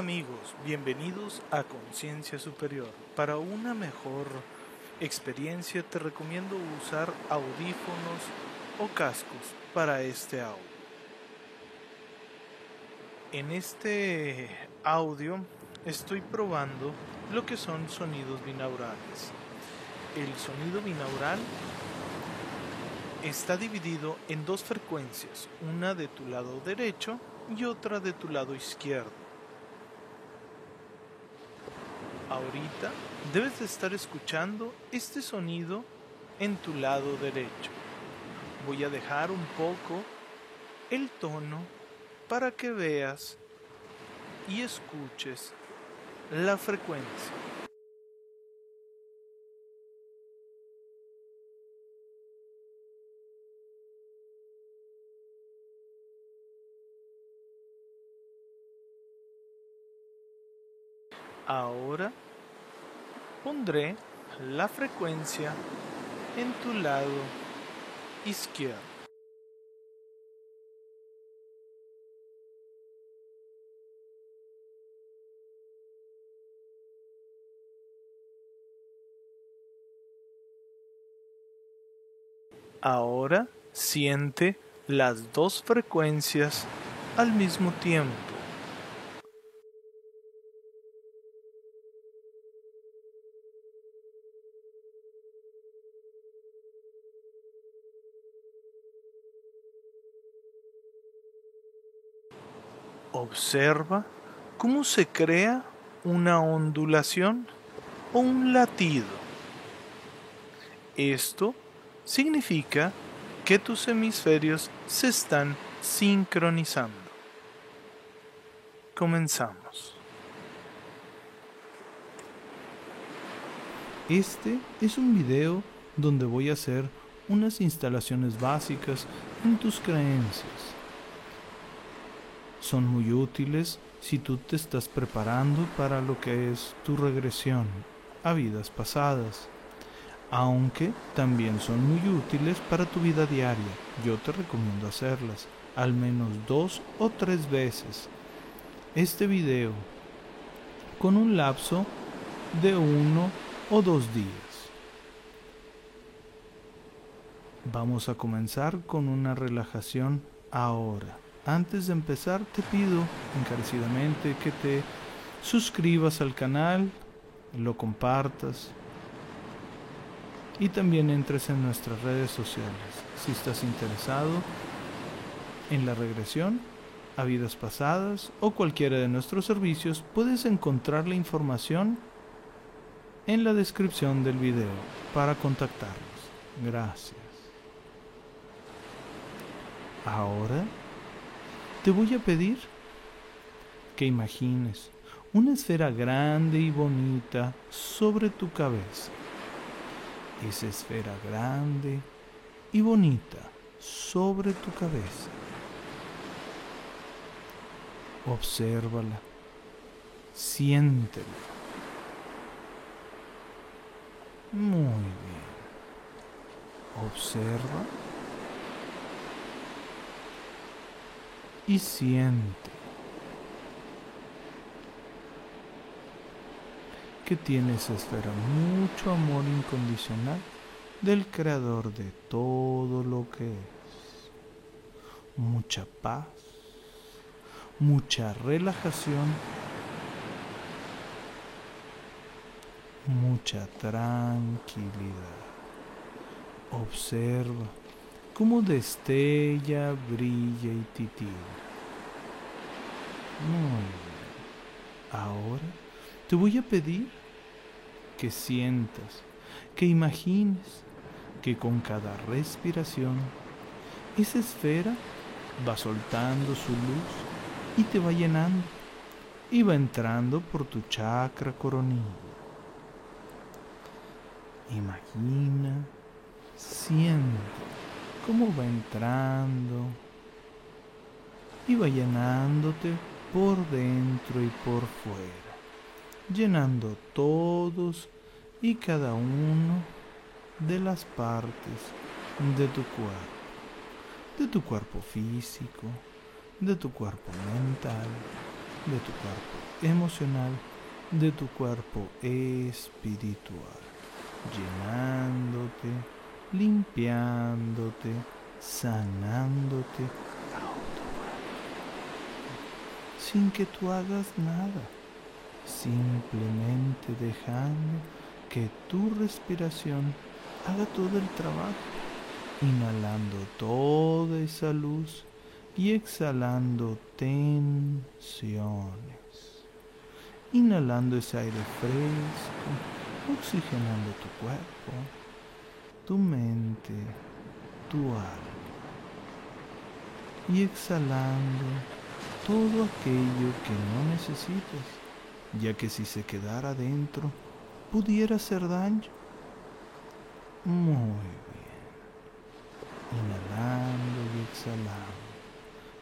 amigos, bienvenidos a Conciencia Superior. Para una mejor experiencia te recomiendo usar audífonos o cascos para este audio. En este audio estoy probando lo que son sonidos binaurales. El sonido binaural está dividido en dos frecuencias, una de tu lado derecho y otra de tu lado izquierdo. Ahorita debes de estar escuchando este sonido en tu lado derecho. Voy a dejar un poco el tono para que veas y escuches la frecuencia. Ahora pondré la frecuencia en tu lado izquierdo. Ahora siente las dos frecuencias al mismo tiempo. Observa cómo se crea una ondulación o un latido. Esto significa que tus hemisferios se están sincronizando. Comenzamos. Este es un video donde voy a hacer unas instalaciones básicas en tus creencias son muy útiles si tú te estás preparando para lo que es tu regresión a vidas pasadas, aunque también son muy útiles para tu vida diaria. Yo te recomiendo hacerlas al menos dos o tres veces. Este video con un lapso de uno o dos días. Vamos a comenzar con una relajación ahora. Antes de empezar te pido encarecidamente que te suscribas al canal, lo compartas y también entres en nuestras redes sociales. Si estás interesado en la regresión a vidas pasadas o cualquiera de nuestros servicios, puedes encontrar la información en la descripción del video para contactarnos. Gracias. Ahora te voy a pedir que imagines una esfera grande y bonita sobre tu cabeza. Esa esfera grande y bonita sobre tu cabeza. Obsérvala, siéntela. Muy bien. Observa y siente que tiene esa esfera mucho amor incondicional del creador de todo lo que es. Mucha paz, mucha relajación, mucha tranquilidad. Observa cómo destella, brilla y titila. Muy bien. Ahora te voy a pedir que sientas, que imagines que con cada respiración esa esfera va soltando su luz y te va llenando y va entrando por tu chakra coronilla. Imagina, siente cómo va entrando y va llenándote por dentro y por fuera, llenando todos y cada uno de las partes de tu cuerpo, de tu cuerpo físico, de tu cuerpo mental de tu cuerpo emocional, de tu cuerpo espiritual, llenándote, limpiándote, sanándote. Sin que tú hagas nada, simplemente dejando que tu respiración haga todo el trabajo, inhalando toda esa luz y exhalando tensiones, inhalando ese aire fresco, oxigenando tu cuerpo, tu mente, tu alma y exhalando todo aquello que no necesitas, ya que si se quedara dentro pudiera hacer daño. Muy bien. Inhalando y exhalando,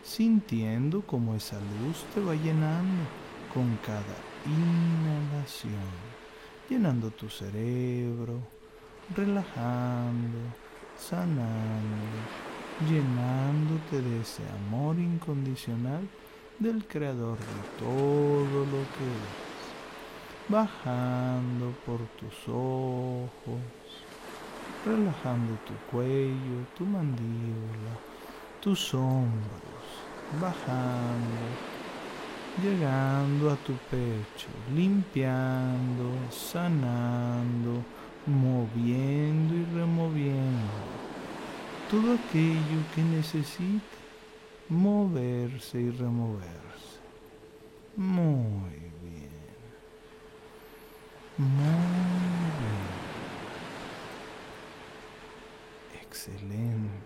sintiendo como esa luz te va llenando con cada inhalación, llenando tu cerebro, relajando, sanando, llenándote de ese amor incondicional del creador de todo lo que es, bajando por tus ojos, relajando tu cuello, tu mandíbula, tus hombros, bajando, llegando a tu pecho, limpiando, sanando, moviendo y removiendo todo aquello que necesitas moverse y removerse. Muy bien. Muy bien. Excelente.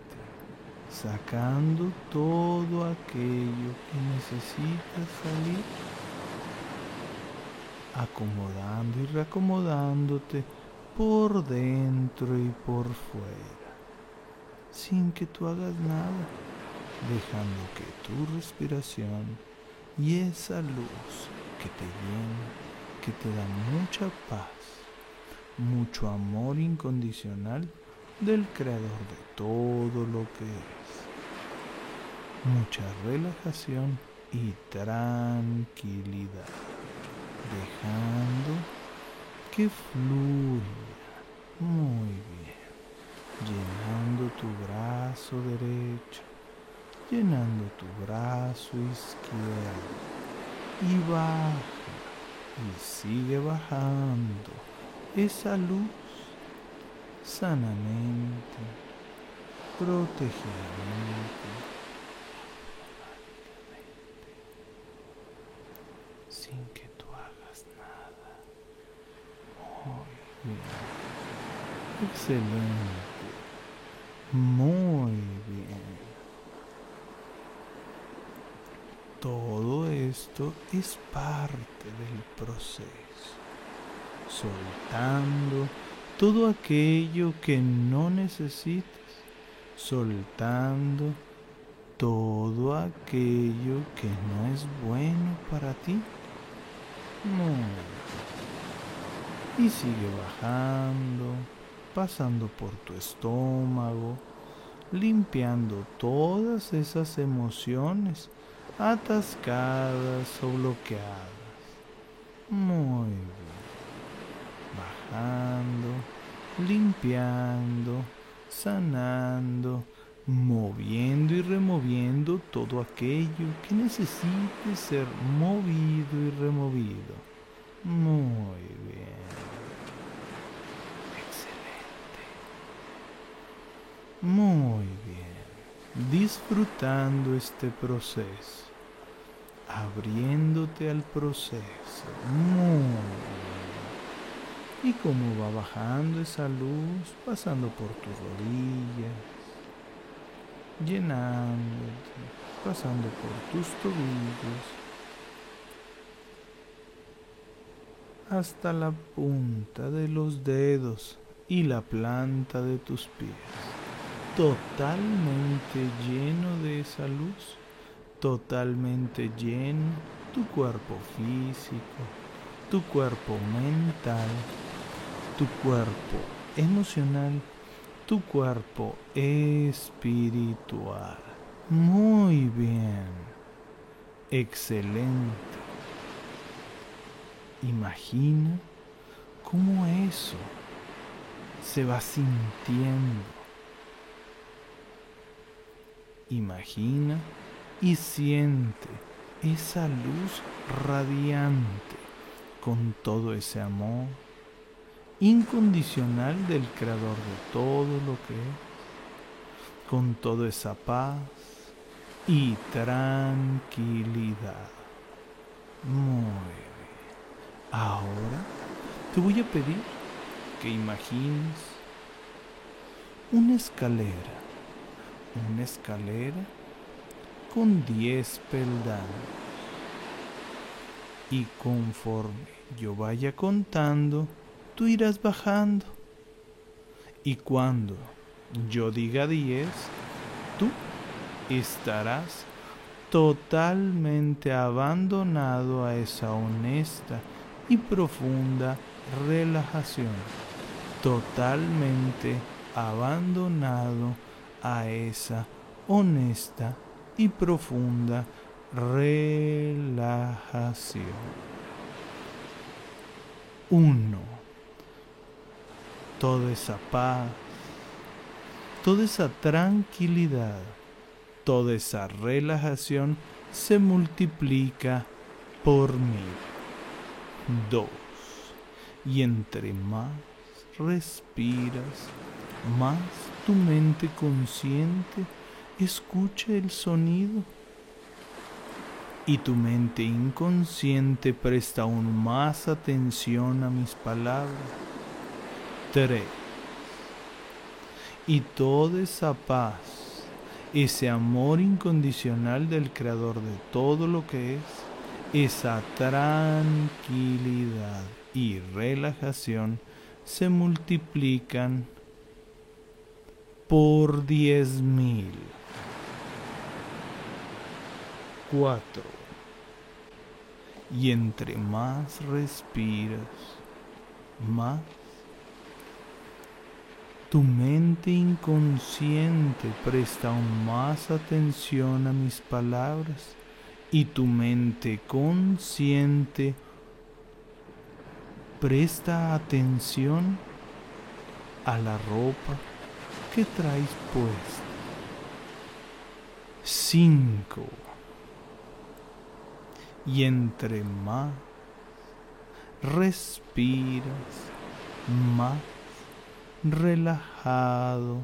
Sacando todo aquello que necesitas salir. Acomodando y reacomodándote por dentro y por fuera. Sin que tú hagas nada dejando que tu respiración y esa luz que te llena, que te da mucha paz, mucho amor incondicional del creador de todo lo que es, mucha relajación y tranquilidad, dejando que fluya muy bien, llenando tu brazo derecho llenando tu brazo izquierdo. Y baja y sigue bajando esa luz sanamente, protegidamente, sin que tú hagas nada. Muy bien. Excelente. Muy bien. Todo esto es parte del proceso, soltando todo aquello que no necesitas, soltando todo aquello que no es bueno para ti. Y sigue bajando, pasando por tu estómago, limpiando todas esas emociones atascadas o bloqueadas. Muy bien. Bajando, limpiando, sanando, moviendo y removiendo todo aquello que necesite ser movido y removido. Muy bien. Muy bien. Disfrutando este proceso, abriéndote al proceso. Muy Y como va bajando esa luz, pasando por tus rodillas, llenándote, pasando por tus tobillos, hasta la punta de los dedos y la planta de tus pies totalmente lleno de esa luz, totalmente lleno tu cuerpo físico, tu cuerpo mental, tu cuerpo emocional, tu cuerpo espiritual. Muy bien, excelente. Imagina cómo eso se va sintiendo. Imagina y siente esa luz radiante con todo ese amor incondicional del creador de todo lo que es, con toda esa paz y tranquilidad. Muy. Ahora te voy a pedir que imagines una escalera, una escalera con 10 peldaños. Y conforme yo vaya contando, tú irás bajando. Y cuando yo diga 10, tú estarás totalmente abandonado a esa honesta y profunda relajación. Totalmente abandonado a esa honesta y profunda relajación. Uno. Toda esa paz, toda esa tranquilidad, toda esa relajación se multiplica por mil. Dos. Y entre más respiras, más tu mente consciente escucha el sonido y tu mente inconsciente presta aún más atención a mis palabras. 3. Y toda esa paz, ese amor incondicional del Creador de todo lo que es, esa tranquilidad y relajación se multiplican por diez mil. 4. Y entre más respiras, más tu mente inconsciente presta aún más atención a mis palabras y tu mente consciente presta atención a la ropa que traes puesta. 5 y entre más respiras, más relajado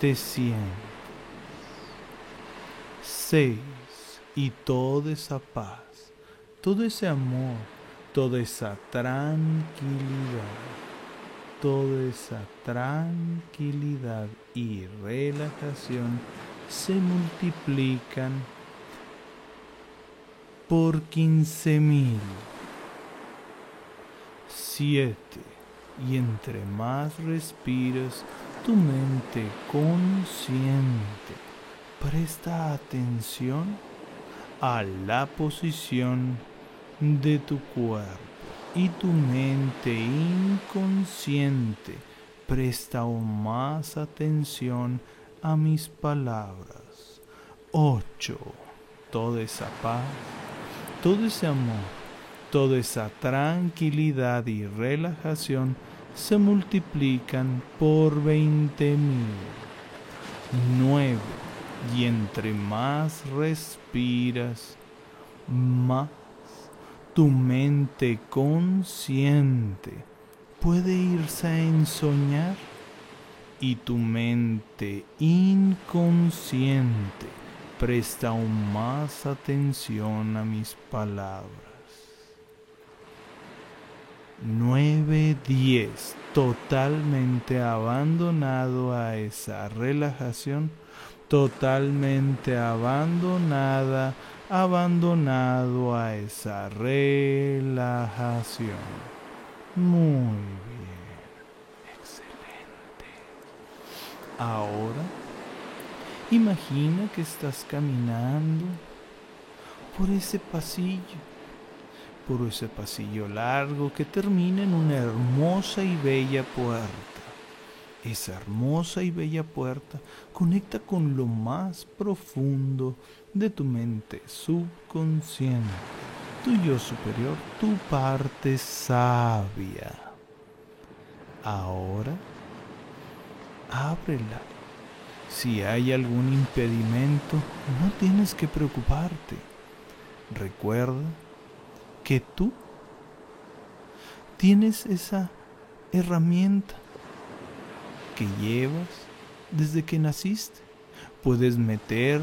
te sientes. Seis, y toda esa paz, todo ese amor, toda esa tranquilidad, toda esa tranquilidad y relajación se multiplican por quince mil. Siete. Y entre más respiras, tu mente consciente presta atención a la posición de tu cuerpo y tu mente inconsciente presta aún más atención a mis palabras. 8. Toda esa paz todo ese amor, toda esa tranquilidad y relajación se multiplican por veinte mil. Nueve. Y entre más respiras, más tu mente consciente puede irse a ensoñar y tu mente inconsciente presta aún más atención a mis palabras. 9-10, totalmente abandonado a esa relajación, totalmente abandonada, abandonado a esa relajación. Muy bien, excelente. Ahora Imagina que estás caminando por ese pasillo, por ese pasillo largo que termina en una hermosa y bella puerta. Esa hermosa y bella puerta conecta con lo más profundo de tu mente subconsciente, tu yo superior, tu parte sabia. Ahora, ábrela. Si hay algún impedimento, no tienes que preocuparte. Recuerda que tú tienes esa herramienta que llevas desde que naciste. Puedes meter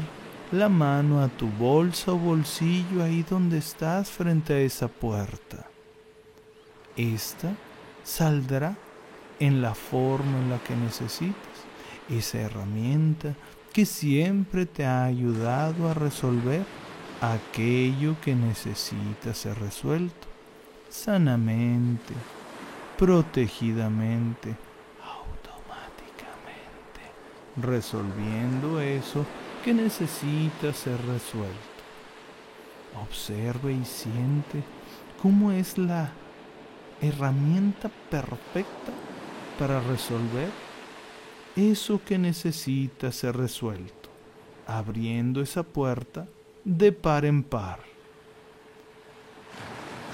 la mano a tu bolsa o bolsillo ahí donde estás frente a esa puerta. Esta saldrá en la forma en la que necesitas. Esa herramienta que siempre te ha ayudado a resolver aquello que necesita ser resuelto sanamente, protegidamente, resolviendo eso que necesita ser resuelto. Observe y siente cómo es la herramienta perfecta para resolver eso que necesita ser resuelto, abriendo esa puerta de par en par.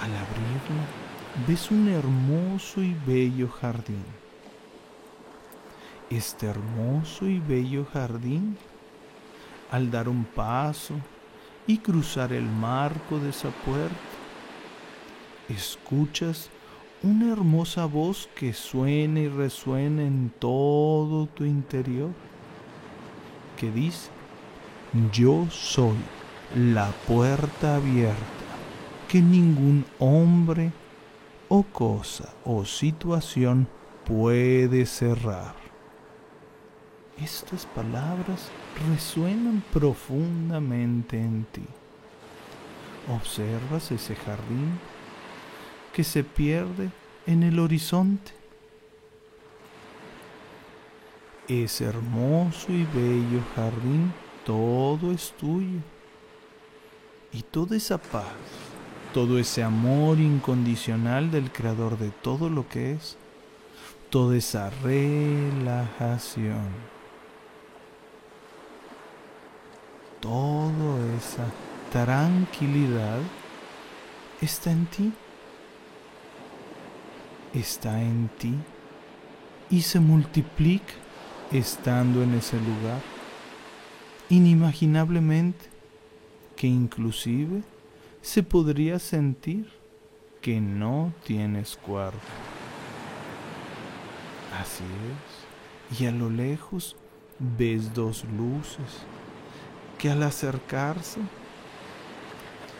Al abrirla, ves un hermoso y bello jardín. Este hermoso y bello jardín al dar un paso y cruzar el marco de esa puerta, escuchas una hermosa voz que suena y resuena en todo tu interior, que dice, yo soy la puerta abierta que ningún hombre o cosa o situación puede cerrar. Estas palabras resuenan profundamente en ti. Observas ese jardín que se pierde en el horizonte. Ese hermoso y bello jardín, todo es tuyo. Y toda esa paz, todo ese amor incondicional del Creador de todo lo que es, toda esa relajación toda esa tranquilidad está en ti. Está en ti y se multiplica estando en ese lugar. Inimaginablemente que inclusive se podría sentir que no tienes cuerpo. Así es. Y a lo lejos ves dos luces que al acercarse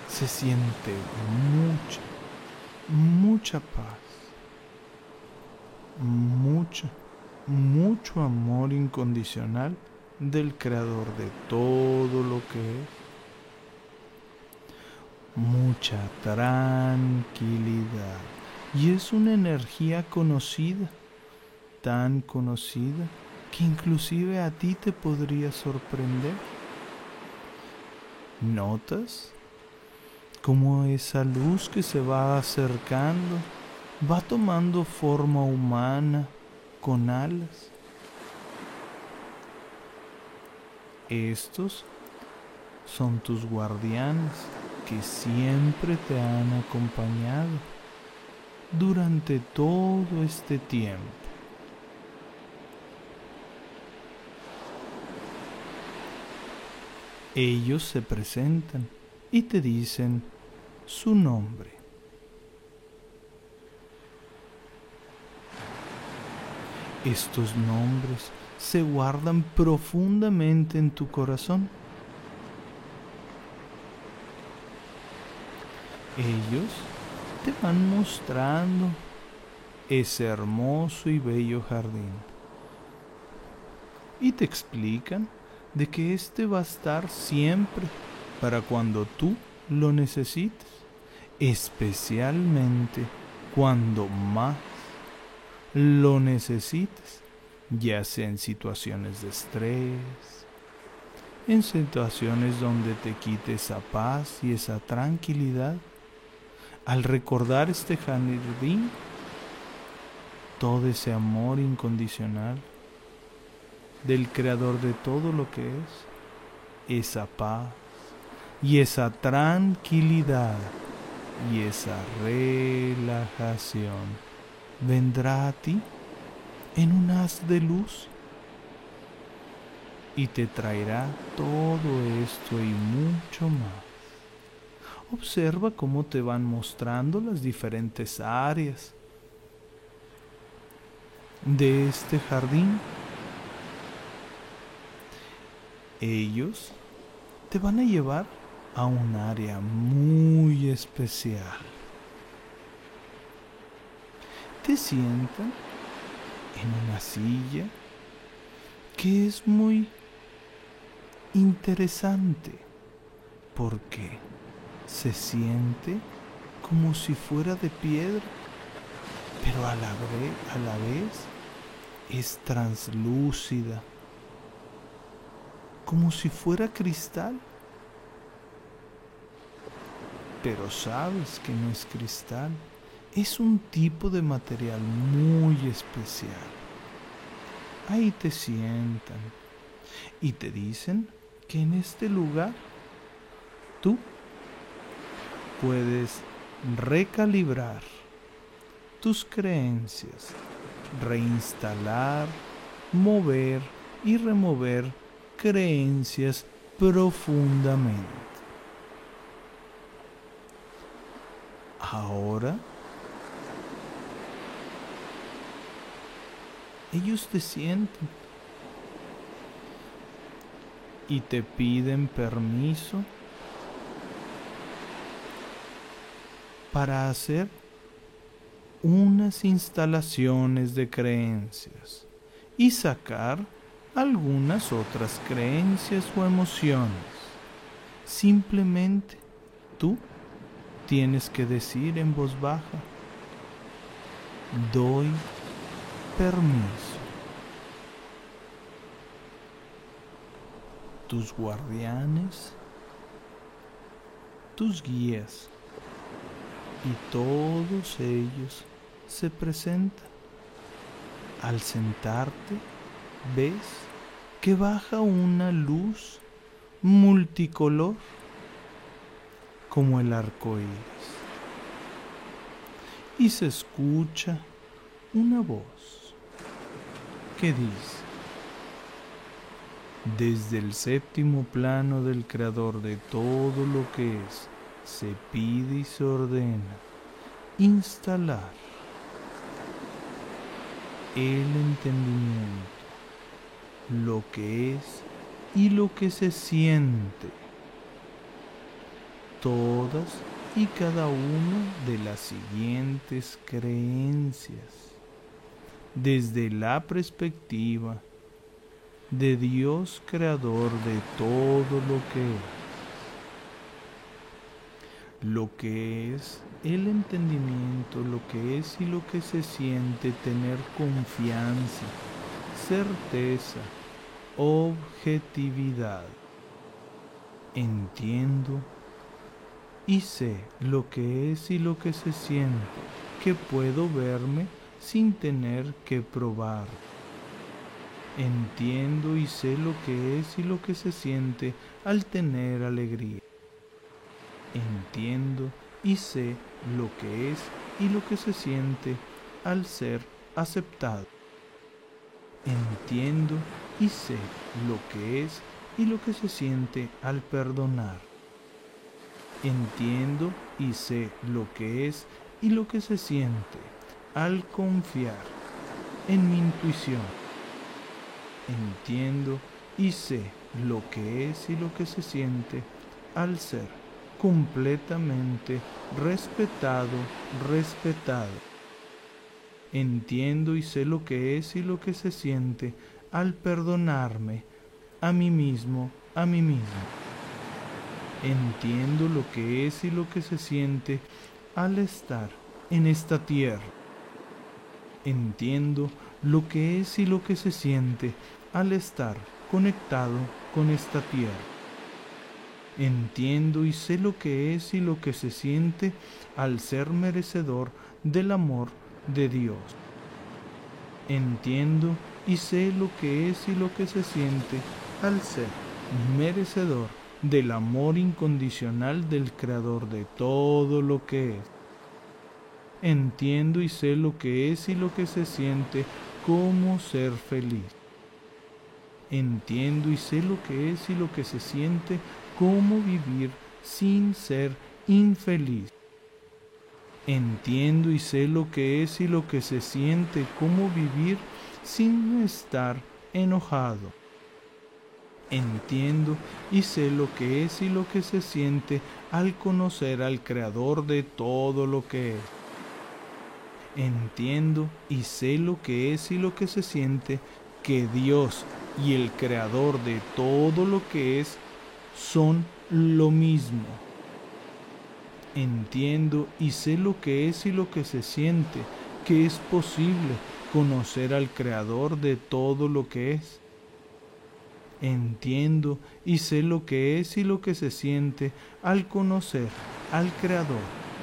se siente mucha, mucha paz, mucho, mucho amor incondicional del creador de todo lo que es, mucha tranquilidad. Y es una energía conocida, tan conocida que inclusive a ti te podría sorprender ¿Notas cómo esa luz que se va acercando va tomando forma humana con alas? Estos son tus guardianes que siempre te han acompañado durante todo este tiempo. Ellos se presentan y te dicen su nombre. Estos nombres se guardan profundamente en tu corazón. Ellos te van mostrando ese hermoso y bello jardín y te explican de que éste va a estar siempre para cuando tú lo necesites, especialmente cuando más lo necesites, ya sea en situaciones de estrés, en situaciones donde te quite esa paz y esa tranquilidad. Al recordar este jardín, todo ese amor incondicional, del creador de todo lo que es, esa paz y esa tranquilidad y esa relajación vendrá a ti en un haz de luz y te traerá todo esto y mucho más. Observa cómo te van mostrando las diferentes áreas de este jardín. Ellos te van a llevar a un área muy especial. Te sientan en una silla que es muy interesante porque se siente como si fuera de piedra, pero a la, vez, a la vez es translúcida, como si fuera cristal. Pero sabes que no es cristal, es un tipo de material muy especial. Ahí te sientan y te dicen que en este lugar tú puedes recalibrar tus creencias, reinstalar, mover y remover creencias profundamente. Ahora, ellos te sienten y te piden permiso para hacer unas instalaciones de creencias y sacar algunas otras creencias o emociones. Simplemente tú tienes que decir en voz baja, doy permiso. Tus guardianes, tus guías, y todos ellos se presentan. Al sentarte, ves que baja una luz multicolor como el arco iris. Y se escucha una voz que dice, desde el séptimo plano del Creador de todo lo que es, se pide y se ordena instalar el entendimiento, lo que es y lo que se siente, todas y cada una de las siguientes creencias, desde la perspectiva de Dios creador de todo lo que es. Lo que es el entendimiento, lo que es y lo que se siente tener confianza, certeza, objetividad. Entiendo y sé lo que es y lo que se siente, que puedo verme sin tener que probar. Entiendo y sé lo que es y lo que se siente al tener alegría entiendo y sé lo que es y lo que se siente al ser aceptado. Entiendo y sé lo que es y lo que se siente al perdonar. Entiendo y sé lo que es y lo que se siente al confiar en mi intuición. Entiendo y sé lo que es y lo que se siente al ser completamente respetado, respetado. Entiendo y sé lo que es y lo que se siente al perdonarme a mí mismo, a mí mismo. Entiendo lo que es y lo que se siente al estar en esta tierra. Entiendo lo que es y lo que se siente al estar conectado con esta tierra. Entiendo y sé lo que es y lo que se siente al ser merecedor del amor de Dios. Entiendo y sé lo que es y lo que se siente al ser merecedor del amor incondicional del Creador de todo lo que es. Entiendo y sé lo que es y lo que se siente como ser feliz. Entiendo y sé lo que es y lo que se siente como vivir sin ser infeliz. Entiendo y sé lo que es y lo que se siente como vivir sin estar enojado. Entiendo y sé lo que es y lo que se siente al conocer al Creador de todo lo que es. Entiendo y sé lo que es y lo que se siente que Dios y el Creador de todo lo que es son lo mismo. Entiendo y sé lo que es y lo que se siente que es posible conocer al Creador de todo lo que es entiendo y sé lo que es y lo que se siente al conocer al Creador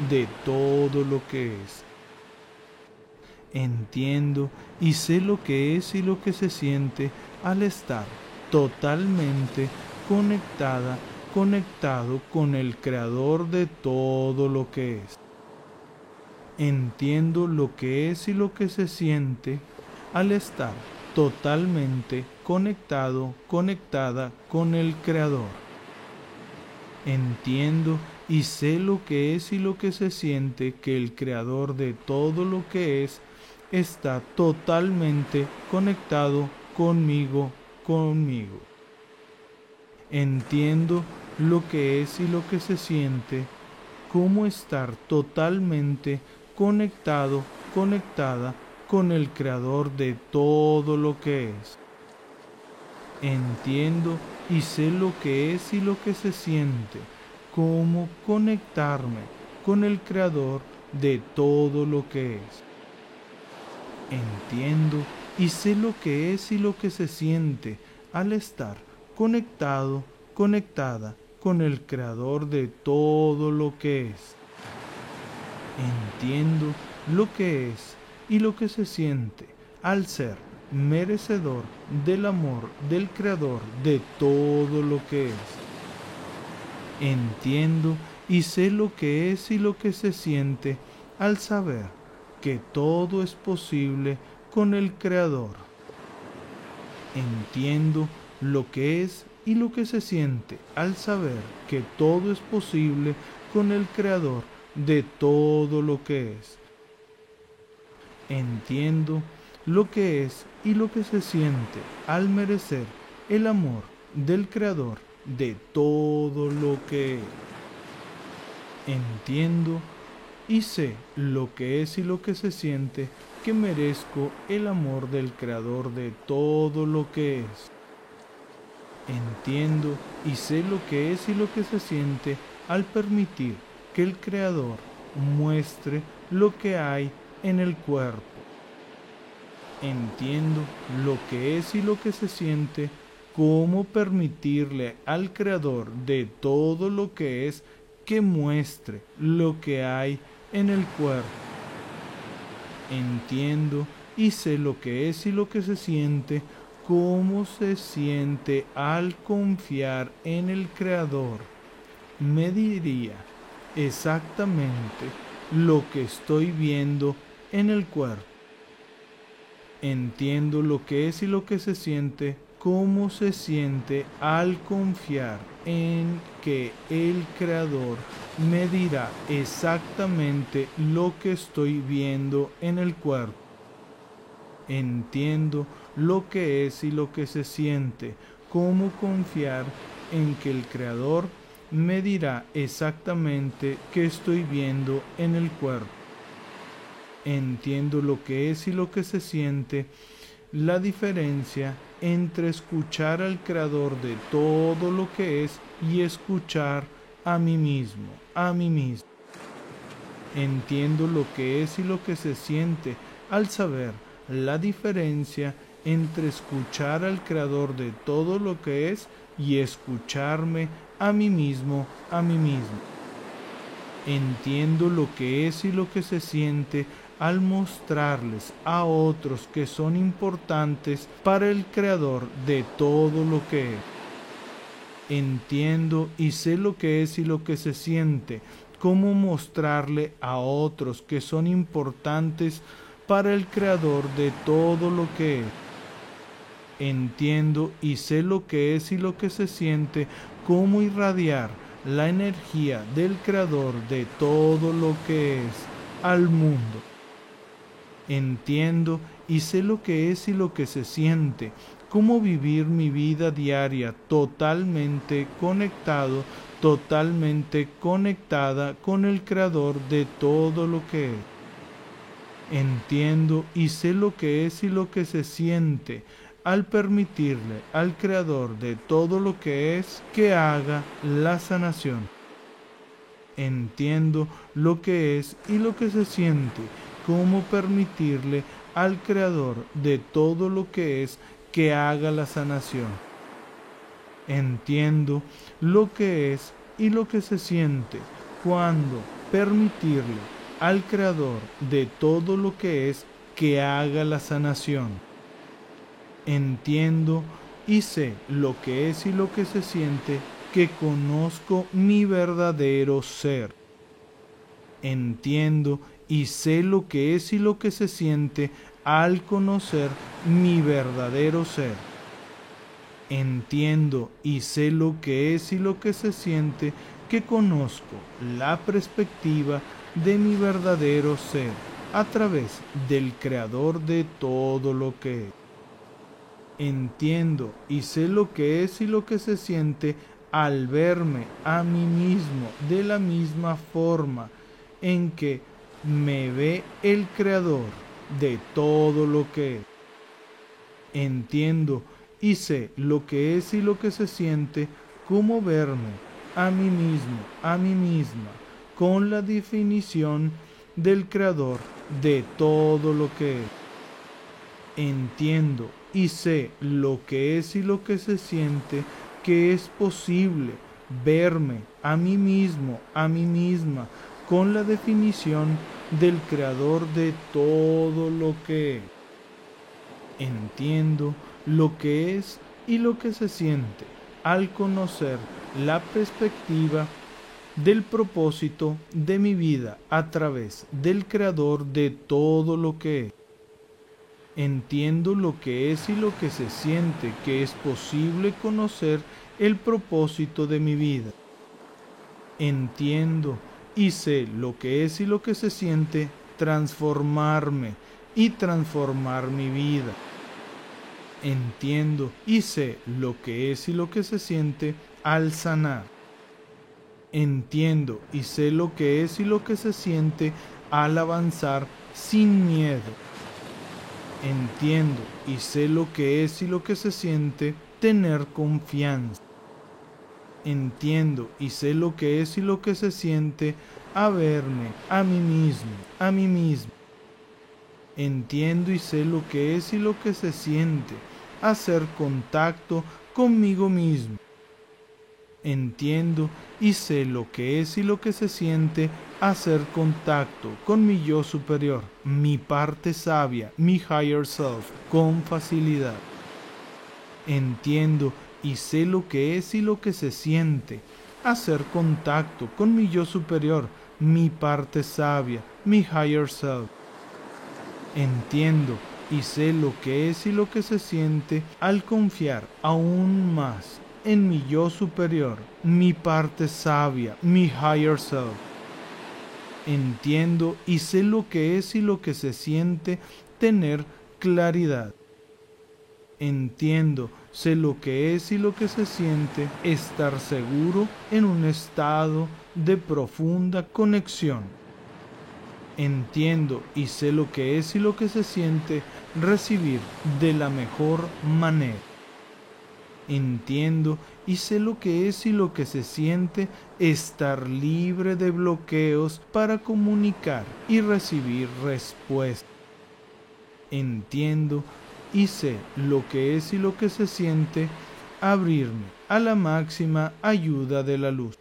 de todo lo que es. Entiendo y sé lo que es y lo que se siente al estar totalmente conectada, conectado con el Creador de todo lo que es. Entiendo lo que es y lo que se siente al estar totalmente conectado, conectada con el Creador. Entiendo y sé lo que es y lo que se siente que el Creador de todo lo que es está totalmente conectado conmigo, conmigo. Entiendo lo que es y lo que se siente, cómo estar totalmente conectado, conectada con el creador de todo lo que es. Entiendo y sé lo que es y lo que se siente, cómo conectarme con el creador de todo lo que es. Entiendo y sé lo que es y lo que se siente al estar conectado, conectada con el creador de todo lo que es. Entiendo lo que es y lo que se siente al ser merecedor del amor del Creador de todo lo que es. Entiendo y sé lo que es y lo que se siente al saber que todo es posible con el Creador. Entiendo lo que es y lo que se siente al saber que todo es posible con el Creador de todo lo que es entiendo lo que es y lo que se siente al merecer el amor del Creador de todo lo que es. Entiendo y sé lo que es y lo que se siente que merezco el amor del Creador de todo lo que es. Entiendo y sé lo que es y lo que se siente al permitir que el Creador muestre lo que hay en el cuerpo. Entiendo lo que es y lo que se siente, cómo permitirle al Creador de todo lo que es que muestre lo que hay en el cuerpo. Entiendo y sé lo que es y lo que se siente, cómo se siente al confiar en el Creador. Me diría exactamente lo que estoy viendo en el cuerpo. Entiendo lo que es y lo que se siente, cómo se siente al confiar en que el Creador me dirá exactamente lo que estoy viendo en el cuerpo. Entiendo lo que es y lo que se siente, cómo confiar en que el Creador me dirá exactamente qué estoy viendo en el cuerpo entiendo lo que es y lo que se siente, la diferencia entre escuchar al Creador de todo lo que es y escuchar a mí mismo, a mí mismo. Entiendo lo que es y lo que se siente al saber la diferencia entre escuchar al Creador de todo lo que es y escucharme a mí mismo, a mí mismo. Entiendo lo que es y lo que se siente al mostrarles a otros que son importantes para el Creador de todo lo que es. Entiendo y sé lo que es y lo que se siente, cómo mostrarle a otros que son importantes para el creador de todo lo que es. Entiendo y sé lo que es y lo que se siente, cómo irradiar la energía del creador de todo lo que es al mundo. Entiendo y sé lo que es y lo que se siente, cómo vivir mi vida diaria totalmente conectado, totalmente conectada con el creador de todo lo que es. Entiendo y sé lo que es y lo que se siente al permitirle al creador de todo lo que es que haga la sanación. Entiendo lo que es y lo que se siente cómo permitirle al Creador de todo lo que es que haga la sanación. Entiendo lo que es y lo que se siente cuando permitirle al Creador de todo lo que es que haga la sanación. Entiendo y sé lo que es y lo que se siente que conozco mi verdadero ser. Entiendo y sé lo que es y lo que se siente al conocer mi verdadero ser. Entiendo y sé lo que es y lo que se siente que conozco la perspectiva de mi verdadero ser a través del creador de todo lo que es. Entiendo y sé lo que es y lo que se siente al verme a mí mismo de la misma forma en que me ve el creador de todo lo que es. Entiendo y sé lo que es y lo que se siente como verme a mí mismo, a mí misma, con la definición del creador de todo lo que es. Entiendo y sé lo que es y lo que se siente que es posible verme a mí mismo, a mí misma, con la definición del creador de todo lo que es. Entiendo lo que es y lo que se siente al conocer la perspectiva del propósito de mi vida a través del creador de todo lo que es. Entiendo lo que es y lo que se siente que es posible conocer el propósito de mi vida. Entiendo y sé lo que es y lo que se siente transformarme y transformar mi vida. Entiendo y sé lo que es y lo que se siente al sanar. Entiendo y sé lo que es y lo que se siente al avanzar sin miedo. Entiendo y sé lo que es y lo que se siente tener confianza entiendo y sé lo que es y lo que se siente a verme, a mí mismo, a mí mismo. Entiendo y sé lo que es y lo que se siente hacer contacto conmigo mismo. Entiendo y sé lo que es y lo que se siente hacer contacto con mi yo superior, mi parte sabia, mi higher self, con facilidad. Entiendo y sé lo que es y lo que se siente. Hacer contacto con mi yo superior, mi parte sabia, mi higher self. Entiendo y sé lo que es y lo que se siente al confiar aún más en mi yo superior, mi parte sabia, mi higher self. Entiendo y sé lo que es y lo que se siente tener claridad. Entiendo Sé lo que es y lo que se siente estar seguro en un estado de profunda conexión. Entiendo y sé lo que es y lo que se siente recibir de la mejor manera. Entiendo y sé lo que es y lo que se siente estar libre de bloqueos para comunicar y recibir respuestas. Entiendo y sé lo que es y lo que se siente abrirme a la máxima ayuda de la luz.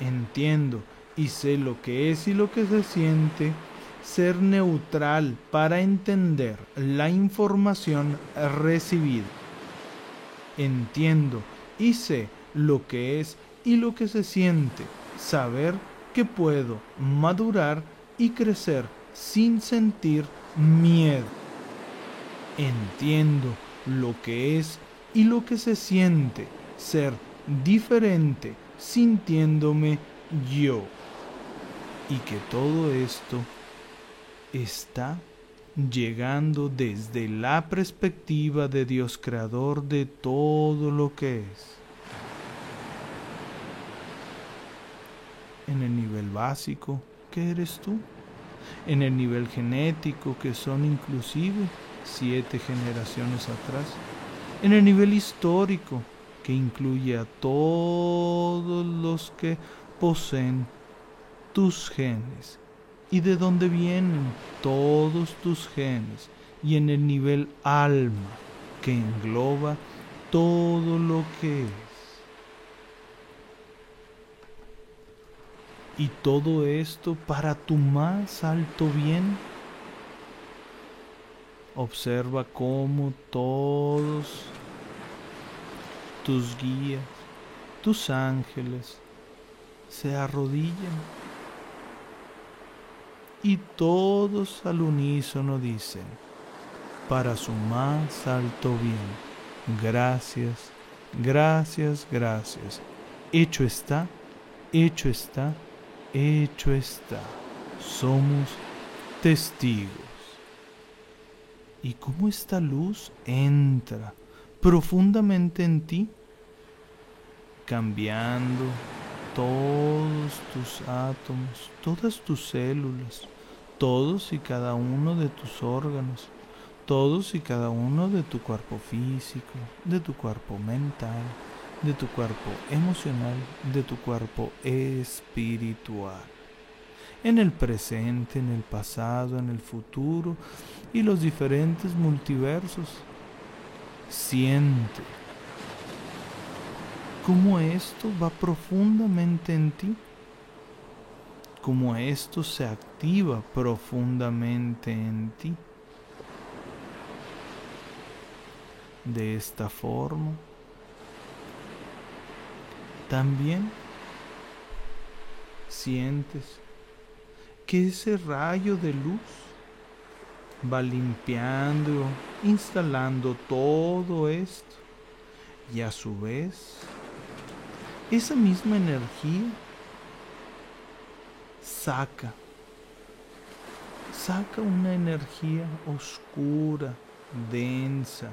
Entiendo y sé lo que es y lo que se siente ser neutral para entender la información recibida. Entiendo y sé lo que es y lo que se siente, saber que puedo madurar y crecer sin sentir miedo. Entiendo lo que es y lo que se siente, ser diferente sintiéndome yo. Y que todo esto está llegando desde la perspectiva de Dios creador de todo lo que es. En el nivel básico, ¿qué eres tú? En el nivel genético, que son inclusive siete generaciones atrás. En el nivel histórico, que incluye a todos los que poseen tus genes y de dónde vienen todos tus genes y en el nivel alma que engloba todo lo que es. Y todo esto para tu más alto bien. Observa cómo todos tus guías, tus ángeles se arrodillan y todos al unísono dicen, para su más alto bien, gracias, gracias, gracias. Hecho está, hecho está, hecho está. Somos testigos. Y cómo esta luz entra profundamente en ti, cambiando todos tus átomos, todas tus células, todos y cada uno de tus órganos, todos y cada uno de tu cuerpo físico, de tu cuerpo mental, de tu cuerpo emocional, de tu cuerpo espiritual. En el presente, en el pasado, en el futuro y los diferentes multiversos. Siente cómo esto va profundamente en ti cómo esto se activa profundamente en ti. De esta forma, también sientes que ese rayo de luz va limpiando, instalando todo esto y a su vez esa misma energía saca, saca una energía oscura, densa,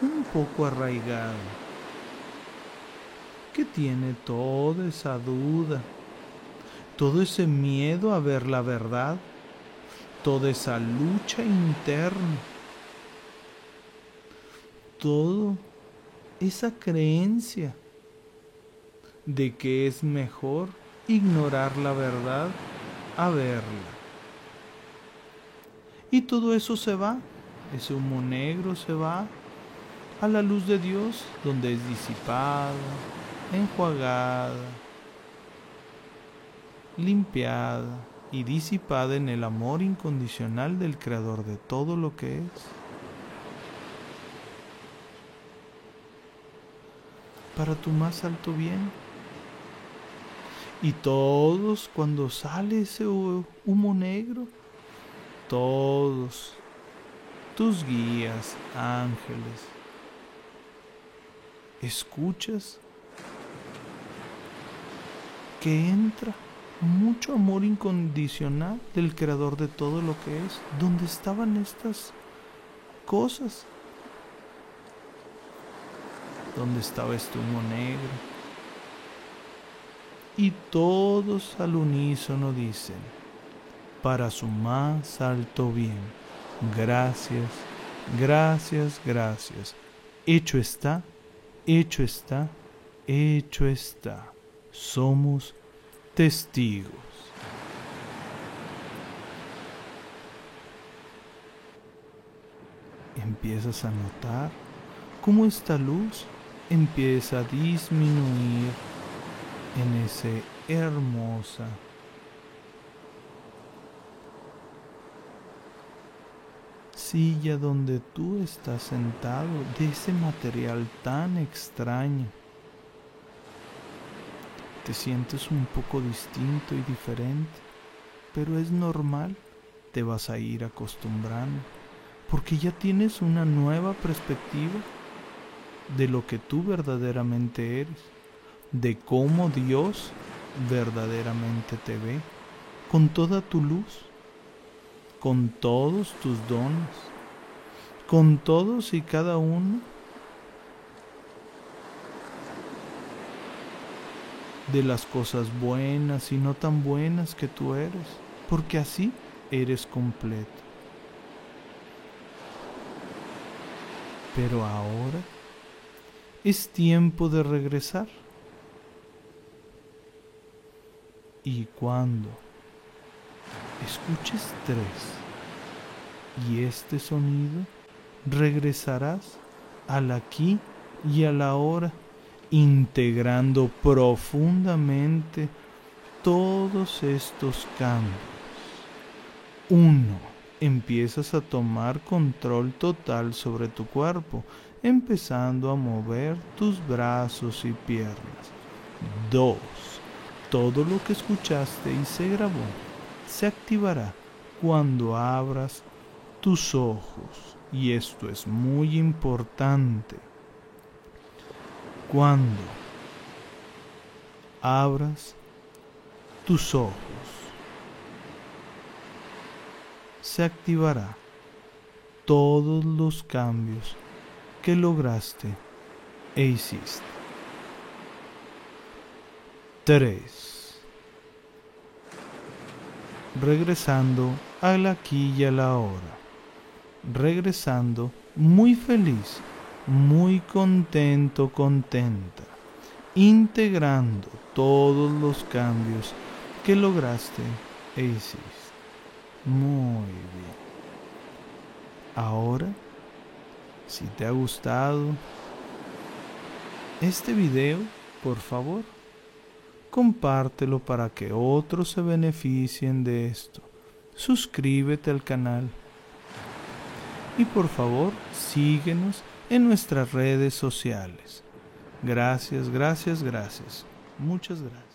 un poco arraigada, que tiene toda esa duda, todo ese miedo a ver la verdad, toda esa lucha interna, todo esa creencia de que es mejor ignorar la verdad a verla. Y todo eso se va, ese humo negro se va a la luz de Dios, donde es disipada, enjuagada, limpiada y disipada en el amor incondicional del Creador de todo lo que es. Para tu más alto bien. Y todos, cuando sale ese humo negro, todos tus guías, ángeles, escuchas que entra mucho amor incondicional del creador de todo lo que es. ¿Dónde estaban estas cosas? ¿Dónde estaba este humo negro? Y todos al unísono dicen, para su más alto bien, gracias, gracias, gracias. Hecho está, hecho está, hecho está. Somos testigos. Empiezas a notar cómo esta luz empieza a disminuir en ese hermosa. Silla donde tú estás sentado, de ese material tan extraño, te sientes un poco distinto y diferente, pero es normal, te vas a ir acostumbrando, porque ya tienes una nueva perspectiva de lo que tú verdaderamente eres, de cómo Dios verdaderamente te ve, con toda tu luz, con todos tus dones, con todos y cada uno de las cosas buenas y no tan buenas que tú eres, porque así eres completo. Pero ahora es tiempo de regresar. Y cuando escuches tres y este sonido, regresarás al aquí y a la hora integrando profundamente todos estos cambios. Uno, empiezas a tomar control total sobre tu cuerpo, empezando a mover tus brazos y piernas. Dos, todo lo que escuchaste y se grabó se activará cuando abras tus ojos. Y esto es muy importante cuando abras tus ojos, se activará todos los cambios que lograste e hiciste. 3. Regresando al aquí y a la hora. Regresando muy feliz muy contento, contenta, integrando todos los cambios que lograste e hiciste. Muy bien. Ahora, si te ha gustado este video, por favor, compártelo para que otros se beneficien de esto. Suscríbete al canal. Y por favor, síguenos en nuestras redes sociales. Gracias, gracias, gracias. Muchas gracias.